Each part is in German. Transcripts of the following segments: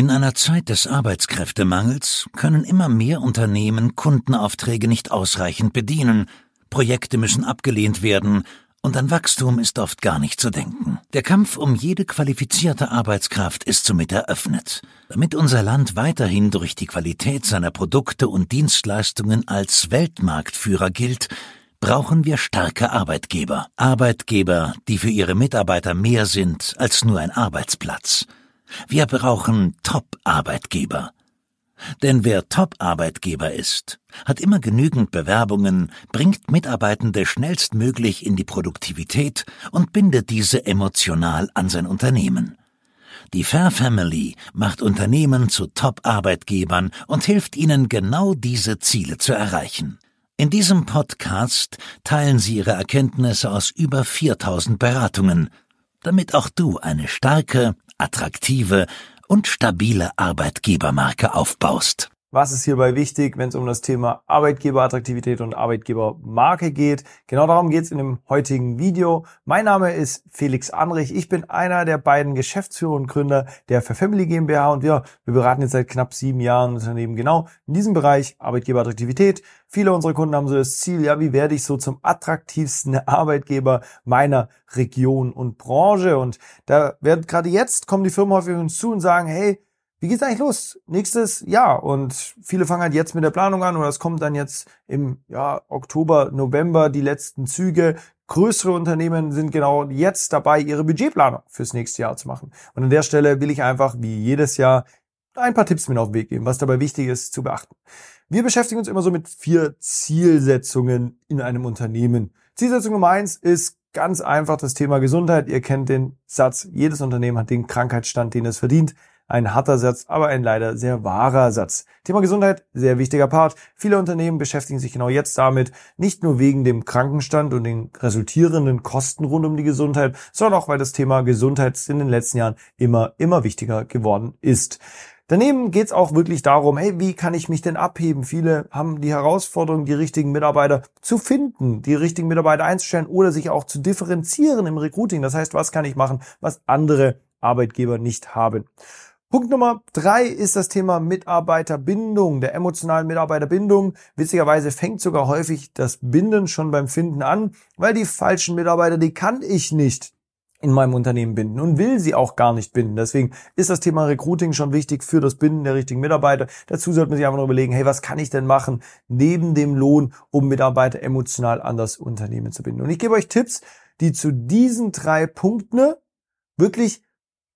In einer Zeit des Arbeitskräftemangels können immer mehr Unternehmen Kundenaufträge nicht ausreichend bedienen, Projekte müssen abgelehnt werden, und an Wachstum ist oft gar nicht zu denken. Der Kampf um jede qualifizierte Arbeitskraft ist somit eröffnet. Damit unser Land weiterhin durch die Qualität seiner Produkte und Dienstleistungen als Weltmarktführer gilt, brauchen wir starke Arbeitgeber. Arbeitgeber, die für ihre Mitarbeiter mehr sind als nur ein Arbeitsplatz. Wir brauchen Top-Arbeitgeber. Denn wer Top-Arbeitgeber ist, hat immer genügend Bewerbungen, bringt Mitarbeitende schnellstmöglich in die Produktivität und bindet diese emotional an sein Unternehmen. Die Fair Family macht Unternehmen zu Top-Arbeitgebern und hilft ihnen genau diese Ziele zu erreichen. In diesem Podcast teilen sie ihre Erkenntnisse aus über 4000 Beratungen, damit auch du eine starke, attraktive und stabile Arbeitgebermarke aufbaust. Was ist hierbei wichtig, wenn es um das Thema Arbeitgeberattraktivität und Arbeitgebermarke geht? Genau darum geht es in dem heutigen Video. Mein Name ist Felix Anrich. Ich bin einer der beiden Geschäftsführer und Gründer der Family GmbH und wir, wir beraten jetzt seit knapp sieben Jahren Unternehmen genau in diesem Bereich Arbeitgeberattraktivität. Viele unserer Kunden haben so das Ziel, ja, wie werde ich so zum attraktivsten Arbeitgeber meiner Region und Branche? Und da wird gerade jetzt kommen die Firmen häufig uns zu und sagen, hey, wie geht's eigentlich los? Nächstes Jahr. Und viele fangen halt jetzt mit der Planung an oder es kommt dann jetzt im ja, Oktober, November die letzten Züge. Größere Unternehmen sind genau jetzt dabei, ihre Budgetplanung fürs nächste Jahr zu machen. Und an der Stelle will ich einfach, wie jedes Jahr, ein paar Tipps mit auf den Weg geben, was dabei wichtig ist zu beachten. Wir beschäftigen uns immer so mit vier Zielsetzungen in einem Unternehmen. Zielsetzung Nummer eins ist ganz einfach das Thema Gesundheit. Ihr kennt den Satz, jedes Unternehmen hat den Krankheitsstand, den es verdient. Ein harter Satz, aber ein leider sehr wahrer Satz. Thema Gesundheit, sehr wichtiger Part. Viele Unternehmen beschäftigen sich genau jetzt damit, nicht nur wegen dem Krankenstand und den resultierenden Kosten rund um die Gesundheit, sondern auch, weil das Thema Gesundheit in den letzten Jahren immer, immer wichtiger geworden ist. Daneben geht es auch wirklich darum, hey, wie kann ich mich denn abheben? Viele haben die Herausforderung, die richtigen Mitarbeiter zu finden, die richtigen Mitarbeiter einzustellen oder sich auch zu differenzieren im Recruiting. Das heißt, was kann ich machen, was andere Arbeitgeber nicht haben? Punkt Nummer drei ist das Thema Mitarbeiterbindung, der emotionalen Mitarbeiterbindung. Witzigerweise fängt sogar häufig das Binden schon beim Finden an, weil die falschen Mitarbeiter, die kann ich nicht in meinem Unternehmen binden und will sie auch gar nicht binden. Deswegen ist das Thema Recruiting schon wichtig für das Binden der richtigen Mitarbeiter. Dazu sollte man sich einfach nur überlegen, hey, was kann ich denn machen neben dem Lohn, um Mitarbeiter emotional an das Unternehmen zu binden? Und ich gebe euch Tipps, die zu diesen drei Punkten wirklich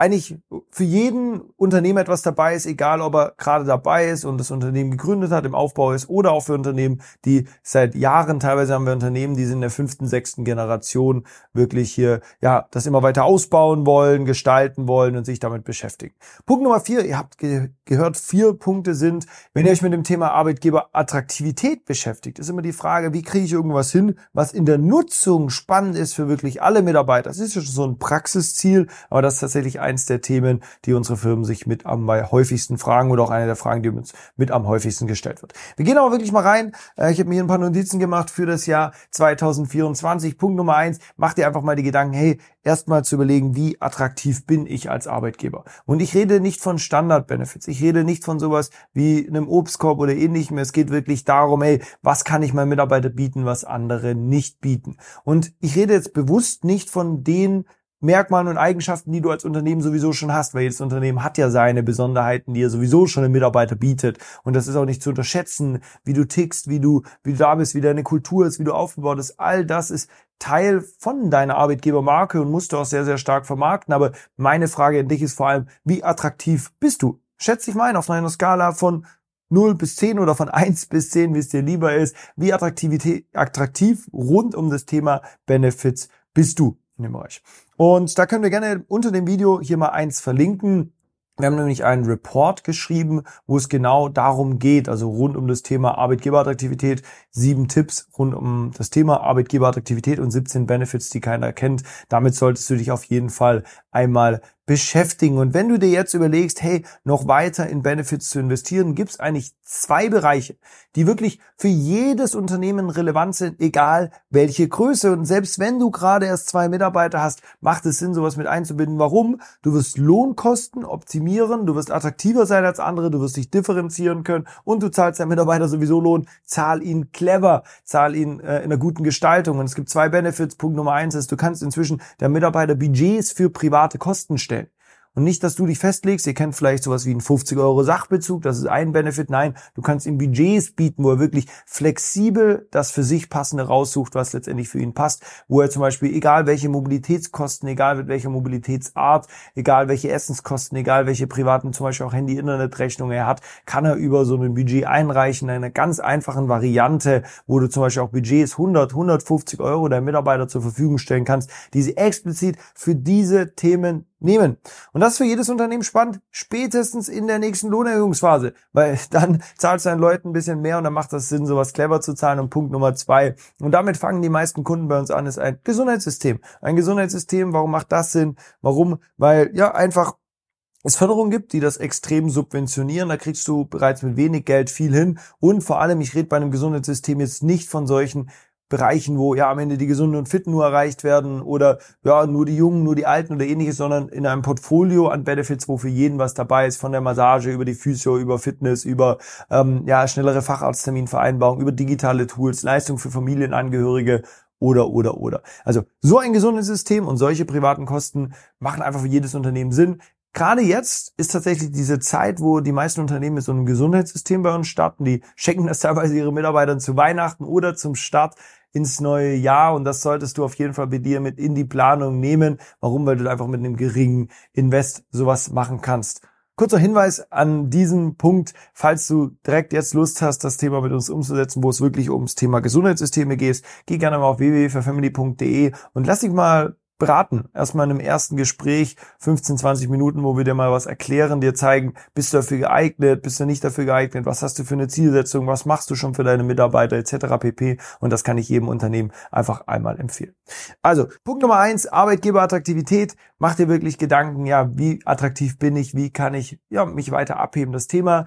eigentlich für jeden Unternehmer etwas dabei ist, egal ob er gerade dabei ist und das Unternehmen gegründet hat, im Aufbau ist oder auch für Unternehmen, die seit Jahren, teilweise haben wir Unternehmen, die sind in der fünften, sechsten Generation wirklich hier, ja, das immer weiter ausbauen wollen, gestalten wollen und sich damit beschäftigen. Punkt Nummer vier, ihr habt ge gehört, vier Punkte sind, wenn ihr euch mit dem Thema Arbeitgeberattraktivität beschäftigt, ist immer die Frage, wie kriege ich irgendwas hin, was in der Nutzung spannend ist für wirklich alle Mitarbeiter. Das ist ja schon so ein Praxisziel, aber das ist tatsächlich ein eins der Themen, die unsere Firmen sich mit am häufigsten fragen oder auch eine der Fragen, die uns mit am häufigsten gestellt wird. Wir gehen aber wirklich mal rein. Äh, ich habe mir hier ein paar Notizen gemacht für das Jahr 2024. Punkt Nummer eins, mach dir einfach mal die Gedanken, hey, erstmal zu überlegen, wie attraktiv bin ich als Arbeitgeber. Und ich rede nicht von Standard-Benefits. Ich rede nicht von sowas wie einem Obstkorb oder ähnlichem. Es geht wirklich darum, hey, was kann ich meinen Mitarbeiter bieten, was andere nicht bieten. Und ich rede jetzt bewusst nicht von den Merkmalen und Eigenschaften, die du als Unternehmen sowieso schon hast, weil jedes Unternehmen hat ja seine Besonderheiten, die er sowieso schon im Mitarbeiter bietet. Und das ist auch nicht zu unterschätzen, wie du tickst, wie du, wie du da bist, wie deine Kultur ist, wie du aufgebaut bist. All das ist Teil von deiner Arbeitgebermarke und musst du auch sehr, sehr stark vermarkten. Aber meine Frage an dich ist vor allem, wie attraktiv bist du? Schätze dich mal ein auf einer Skala von 0 bis 10 oder von 1 bis 10, wie es dir lieber ist. Wie attraktiv rund um das Thema Benefits bist du in dem Bereich? Und da können wir gerne unter dem Video hier mal eins verlinken. Wir haben nämlich einen Report geschrieben, wo es genau darum geht, also rund um das Thema Arbeitgeberattraktivität, sieben Tipps rund um das Thema Arbeitgeberattraktivität und 17 Benefits, die keiner kennt. Damit solltest du dich auf jeden Fall einmal beschäftigen. Und wenn du dir jetzt überlegst, hey, noch weiter in Benefits zu investieren, gibt es eigentlich zwei Bereiche, die wirklich für jedes Unternehmen relevant sind, egal welche Größe. Und selbst wenn du gerade erst zwei Mitarbeiter hast, macht es Sinn, sowas mit einzubinden. Warum? Du wirst Lohnkosten optimieren, du wirst attraktiver sein als andere, du wirst dich differenzieren können und du zahlst deinen Mitarbeiter sowieso Lohn. Zahl ihn clever, zahl ihn äh, in einer guten Gestaltung. Und es gibt zwei Benefits. Punkt Nummer eins ist, du kannst inzwischen der Mitarbeiter Budgets für private Kosten stellen. Und nicht, dass du dich festlegst, ihr kennt vielleicht sowas wie einen 50 Euro Sachbezug, das ist ein Benefit. Nein, du kannst ihm Budgets bieten, wo er wirklich flexibel das für sich passende raussucht, was letztendlich für ihn passt. Wo er zum Beispiel, egal welche Mobilitätskosten, egal mit welcher Mobilitätsart, egal welche Essenskosten, egal welche privaten, zum Beispiel auch Handy-Internet-Rechnungen er hat, kann er über so ein Budget einreichen, in einer ganz einfachen Variante, wo du zum Beispiel auch Budgets 100, 150 Euro der Mitarbeiter zur Verfügung stellen kannst, die sie explizit für diese Themen nehmen. Und das ist für jedes Unternehmen spannend, spätestens in der nächsten Lohnerhöhungsphase, weil dann zahlst du deinen Leuten ein bisschen mehr und dann macht das Sinn, sowas clever zu zahlen. Und Punkt Nummer zwei, und damit fangen die meisten Kunden bei uns an, ist ein Gesundheitssystem. Ein Gesundheitssystem, warum macht das Sinn? Warum? Weil ja einfach es Förderungen gibt, die das extrem subventionieren. Da kriegst du bereits mit wenig Geld viel hin. Und vor allem, ich rede bei einem Gesundheitssystem jetzt nicht von solchen Bereichen, wo ja am Ende die Gesunden und Fitten nur erreicht werden oder ja nur die Jungen, nur die Alten oder ähnliches, sondern in einem Portfolio an Benefits, wo für jeden was dabei ist, von der Massage über die Physio, über Fitness, über ähm, ja schnellere Facharztterminvereinbarung, über digitale Tools, Leistung für Familienangehörige oder oder oder. Also so ein gesundes System und solche privaten Kosten machen einfach für jedes Unternehmen Sinn. Gerade jetzt ist tatsächlich diese Zeit, wo die meisten Unternehmen mit so einem Gesundheitssystem bei uns starten. Die schenken das teilweise ihre Mitarbeitern zu Weihnachten oder zum Start ins neue Jahr und das solltest du auf jeden Fall bei dir mit in die Planung nehmen. Warum? Weil du einfach mit einem geringen Invest sowas machen kannst. Kurzer Hinweis an diesem Punkt, falls du direkt jetzt Lust hast, das Thema mit uns umzusetzen, wo es wirklich ums Thema Gesundheitssysteme geht, geh gerne mal auf www.family.de und lass dich mal beraten. Erstmal in einem ersten Gespräch, 15, 20 Minuten, wo wir dir mal was erklären, dir zeigen, bist du dafür geeignet, bist du nicht dafür geeignet, was hast du für eine Zielsetzung, was machst du schon für deine Mitarbeiter etc. pp. Und das kann ich jedem Unternehmen einfach einmal empfehlen. Also, Punkt Nummer eins, Arbeitgeberattraktivität. Mach dir wirklich Gedanken, ja, wie attraktiv bin ich, wie kann ich ja, mich weiter abheben. Das Thema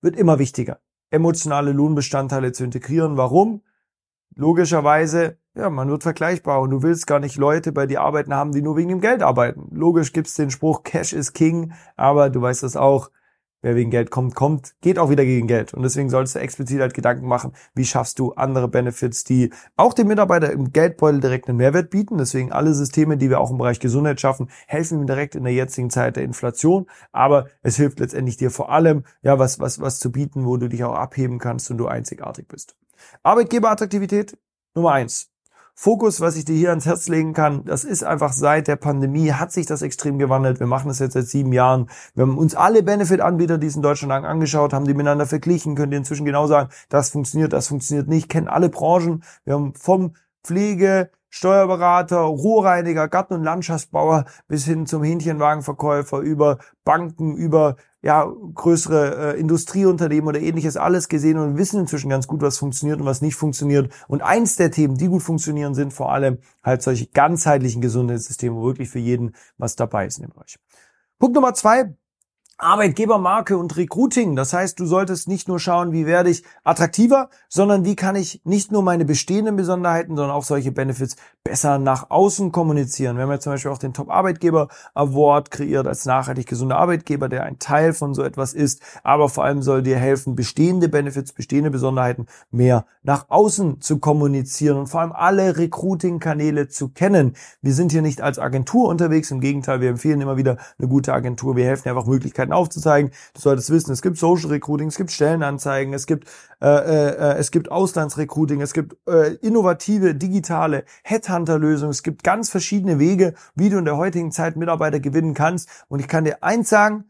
wird immer wichtiger, emotionale Lohnbestandteile zu integrieren. Warum? Logischerweise ja, man wird vergleichbar und du willst gar nicht Leute bei dir arbeiten haben, die nur wegen dem Geld arbeiten. Logisch gibt's den Spruch, Cash is King, aber du weißt das auch, wer wegen Geld kommt, kommt, geht auch wieder gegen Geld. Und deswegen solltest du explizit halt Gedanken machen, wie schaffst du andere Benefits, die auch dem Mitarbeiter im Geldbeutel direkt einen Mehrwert bieten. Deswegen alle Systeme, die wir auch im Bereich Gesundheit schaffen, helfen ihm direkt in der jetzigen Zeit der Inflation. Aber es hilft letztendlich dir vor allem, ja, was, was, was zu bieten, wo du dich auch abheben kannst und du einzigartig bist. Arbeitgeberattraktivität Nummer eins. Fokus, was ich dir hier ans Herz legen kann, das ist einfach seit der Pandemie hat sich das extrem gewandelt. Wir machen das jetzt seit sieben Jahren. Wir haben uns alle Benefit-Anbieter, die es in Deutschland angeschaut haben, die miteinander verglichen, könnt ihr inzwischen genau sagen, das funktioniert, das funktioniert nicht, kennen alle Branchen. Wir haben vom Pflege, Steuerberater, Rohrreiniger, Garten- und Landschaftsbauer bis hin zum Hähnchenwagenverkäufer, über Banken, über ja, größere äh, Industrieunternehmen oder ähnliches alles gesehen und wissen inzwischen ganz gut, was funktioniert und was nicht funktioniert. Und eins der Themen, die gut funktionieren, sind vor allem halt solche ganzheitlichen Gesundheitssysteme, wo wirklich für jeden was dabei ist in dem Bereich. Punkt Nummer zwei, Arbeitgebermarke und Recruiting. Das heißt, du solltest nicht nur schauen, wie werde ich attraktiver, sondern wie kann ich nicht nur meine bestehenden Besonderheiten, sondern auch solche Benefits besser nach außen kommunizieren. Wir haben ja zum Beispiel auch den Top-Arbeitgeber Award kreiert als nachhaltig gesunder Arbeitgeber, der ein Teil von so etwas ist, aber vor allem soll dir helfen, bestehende Benefits, bestehende Besonderheiten mehr nach außen zu kommunizieren und vor allem alle Recruiting-Kanäle zu kennen. Wir sind hier nicht als Agentur unterwegs, im Gegenteil, wir empfehlen immer wieder eine gute Agentur. Wir helfen einfach Möglichkeiten aufzuzeigen. Du solltest wissen, es gibt Social Recruiting, es gibt Stellenanzeigen, es gibt äh, äh, es gibt Auslandsrecruiting, es gibt äh, innovative digitale Headhunter-Lösungen, es gibt ganz verschiedene Wege, wie du in der heutigen Zeit Mitarbeiter gewinnen kannst. Und ich kann dir eins sagen,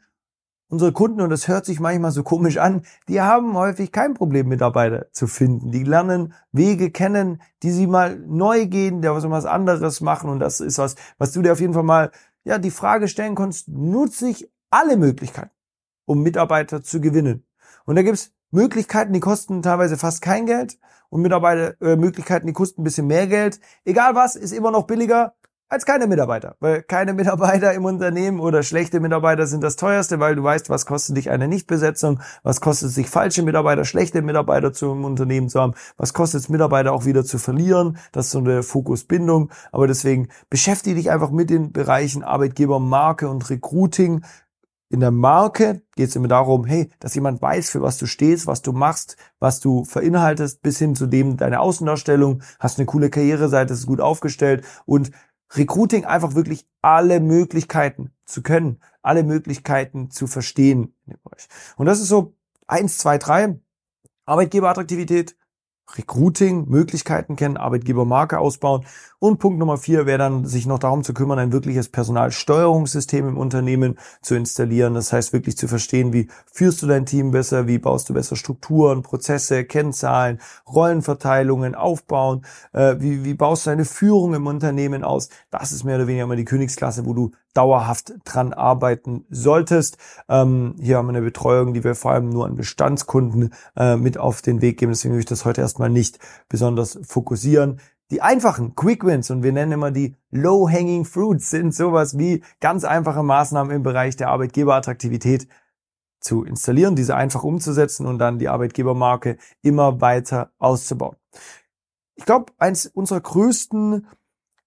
unsere Kunden, und das hört sich manchmal so komisch an, die haben häufig kein Problem, Mitarbeiter zu finden. Die lernen Wege kennen, die sie mal neu gehen, der was was anderes machen. Und das ist was, was du dir auf jeden Fall mal, ja, die Frage stellen kannst, nutze ich alle Möglichkeiten, um Mitarbeiter zu gewinnen. Und da gibt's Möglichkeiten, die kosten teilweise fast kein Geld und Mitarbeiter äh, Möglichkeiten, die kosten ein bisschen mehr Geld. Egal was, ist immer noch billiger als keine Mitarbeiter. Weil keine Mitarbeiter im Unternehmen oder schlechte Mitarbeiter sind das teuerste, weil du weißt, was kostet dich eine Nichtbesetzung, was kostet es sich falsche Mitarbeiter, schlechte Mitarbeiter zum Unternehmen zu haben, was kostet es Mitarbeiter auch wieder zu verlieren. Das ist so eine Fokusbindung. Aber deswegen beschäftige dich einfach mit den Bereichen Arbeitgeber, Marke und Recruiting. In der Marke geht es immer darum, hey, dass jemand weiß, für was du stehst, was du machst, was du verinhaltest, bis hin zu dem deine Außendarstellung, hast eine coole Karriereseite, ist gut aufgestellt und Recruiting einfach wirklich alle Möglichkeiten zu können, alle Möglichkeiten zu verstehen. Und das ist so eins, zwei, drei. Arbeitgeberattraktivität, Recruiting, Möglichkeiten kennen, Arbeitgebermarke ausbauen. Und Punkt Nummer vier wäre dann, sich noch darum zu kümmern, ein wirkliches Personalsteuerungssystem im Unternehmen zu installieren. Das heißt, wirklich zu verstehen, wie führst du dein Team besser, wie baust du besser Strukturen, Prozesse, Kennzahlen, Rollenverteilungen aufbauen, äh, wie, wie baust du deine Führung im Unternehmen aus. Das ist mehr oder weniger immer die Königsklasse, wo du dauerhaft dran arbeiten solltest. Ähm, hier haben wir eine Betreuung, die wir vor allem nur an Bestandskunden äh, mit auf den Weg geben. Deswegen will ich das heute erstmal nicht besonders fokussieren. Die einfachen Quick Wins und wir nennen immer die Low-Hanging Fruits sind sowas wie ganz einfache Maßnahmen im Bereich der Arbeitgeberattraktivität zu installieren, diese einfach umzusetzen und dann die Arbeitgebermarke immer weiter auszubauen. Ich glaube, eins unserer größten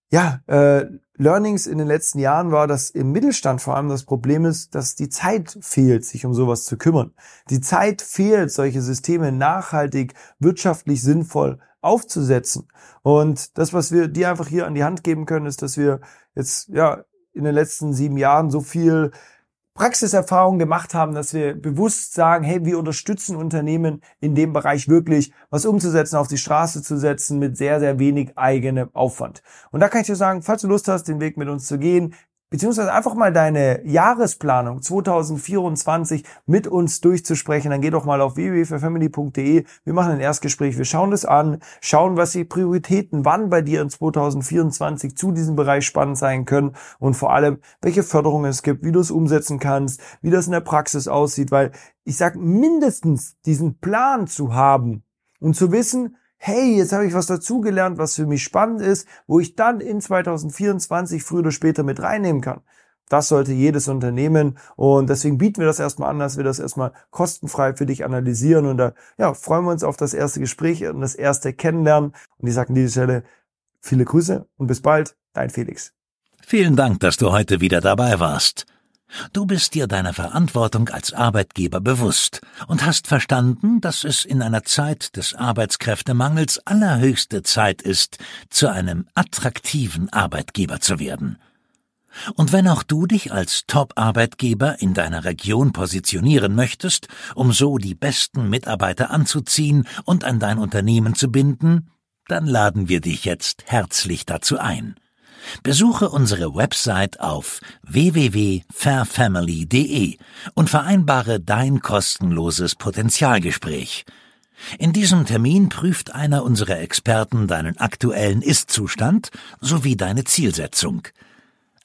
ja, äh, Learnings in den letzten Jahren war, dass im Mittelstand vor allem das Problem ist, dass die Zeit fehlt, sich um sowas zu kümmern. Die Zeit fehlt, solche Systeme nachhaltig, wirtschaftlich sinnvoll aufzusetzen. Und das, was wir dir einfach hier an die Hand geben können, ist, dass wir jetzt ja in den letzten sieben Jahren so viel Praxiserfahrung gemacht haben, dass wir bewusst sagen, hey, wir unterstützen Unternehmen in dem Bereich wirklich, was umzusetzen, auf die Straße zu setzen mit sehr, sehr wenig eigenem Aufwand. Und da kann ich dir sagen, falls du Lust hast, den Weg mit uns zu gehen, beziehungsweise einfach mal deine Jahresplanung 2024 mit uns durchzusprechen, dann geh doch mal auf www.family.de. Wir machen ein Erstgespräch, wir schauen das an, schauen, was die Prioritäten wann bei dir in 2024 zu diesem Bereich spannend sein können und vor allem, welche Förderungen es gibt, wie du es umsetzen kannst, wie das in der Praxis aussieht, weil ich sag mindestens diesen Plan zu haben und zu wissen, hey, jetzt habe ich was dazugelernt, was für mich spannend ist, wo ich dann in 2024 früher oder später mit reinnehmen kann. Das sollte jedes Unternehmen und deswegen bieten wir das erstmal an, dass wir das erstmal kostenfrei für dich analysieren und da ja, freuen wir uns auf das erste Gespräch und das erste Kennenlernen und ich sage an dieser Stelle viele Grüße und bis bald, dein Felix. Vielen Dank, dass du heute wieder dabei warst. Du bist dir deiner Verantwortung als Arbeitgeber bewusst und hast verstanden, dass es in einer Zeit des Arbeitskräftemangels allerhöchste Zeit ist, zu einem attraktiven Arbeitgeber zu werden. Und wenn auch du dich als Top-Arbeitgeber in deiner Region positionieren möchtest, um so die besten Mitarbeiter anzuziehen und an dein Unternehmen zu binden, dann laden wir dich jetzt herzlich dazu ein. Besuche unsere Website auf www.fairfamily.de und vereinbare dein kostenloses Potenzialgespräch. In diesem Termin prüft einer unserer Experten deinen aktuellen Ist-Zustand sowie deine Zielsetzung.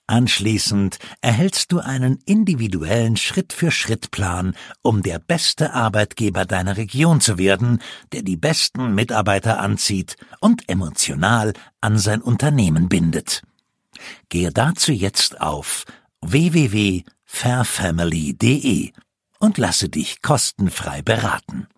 Anschließend erhältst du einen individuellen Schritt-für-Schritt-Plan, um der beste Arbeitgeber deiner Region zu werden, der die besten Mitarbeiter anzieht und emotional an sein Unternehmen bindet. Gehe dazu jetzt auf www.fairfamily.de und lasse dich kostenfrei beraten.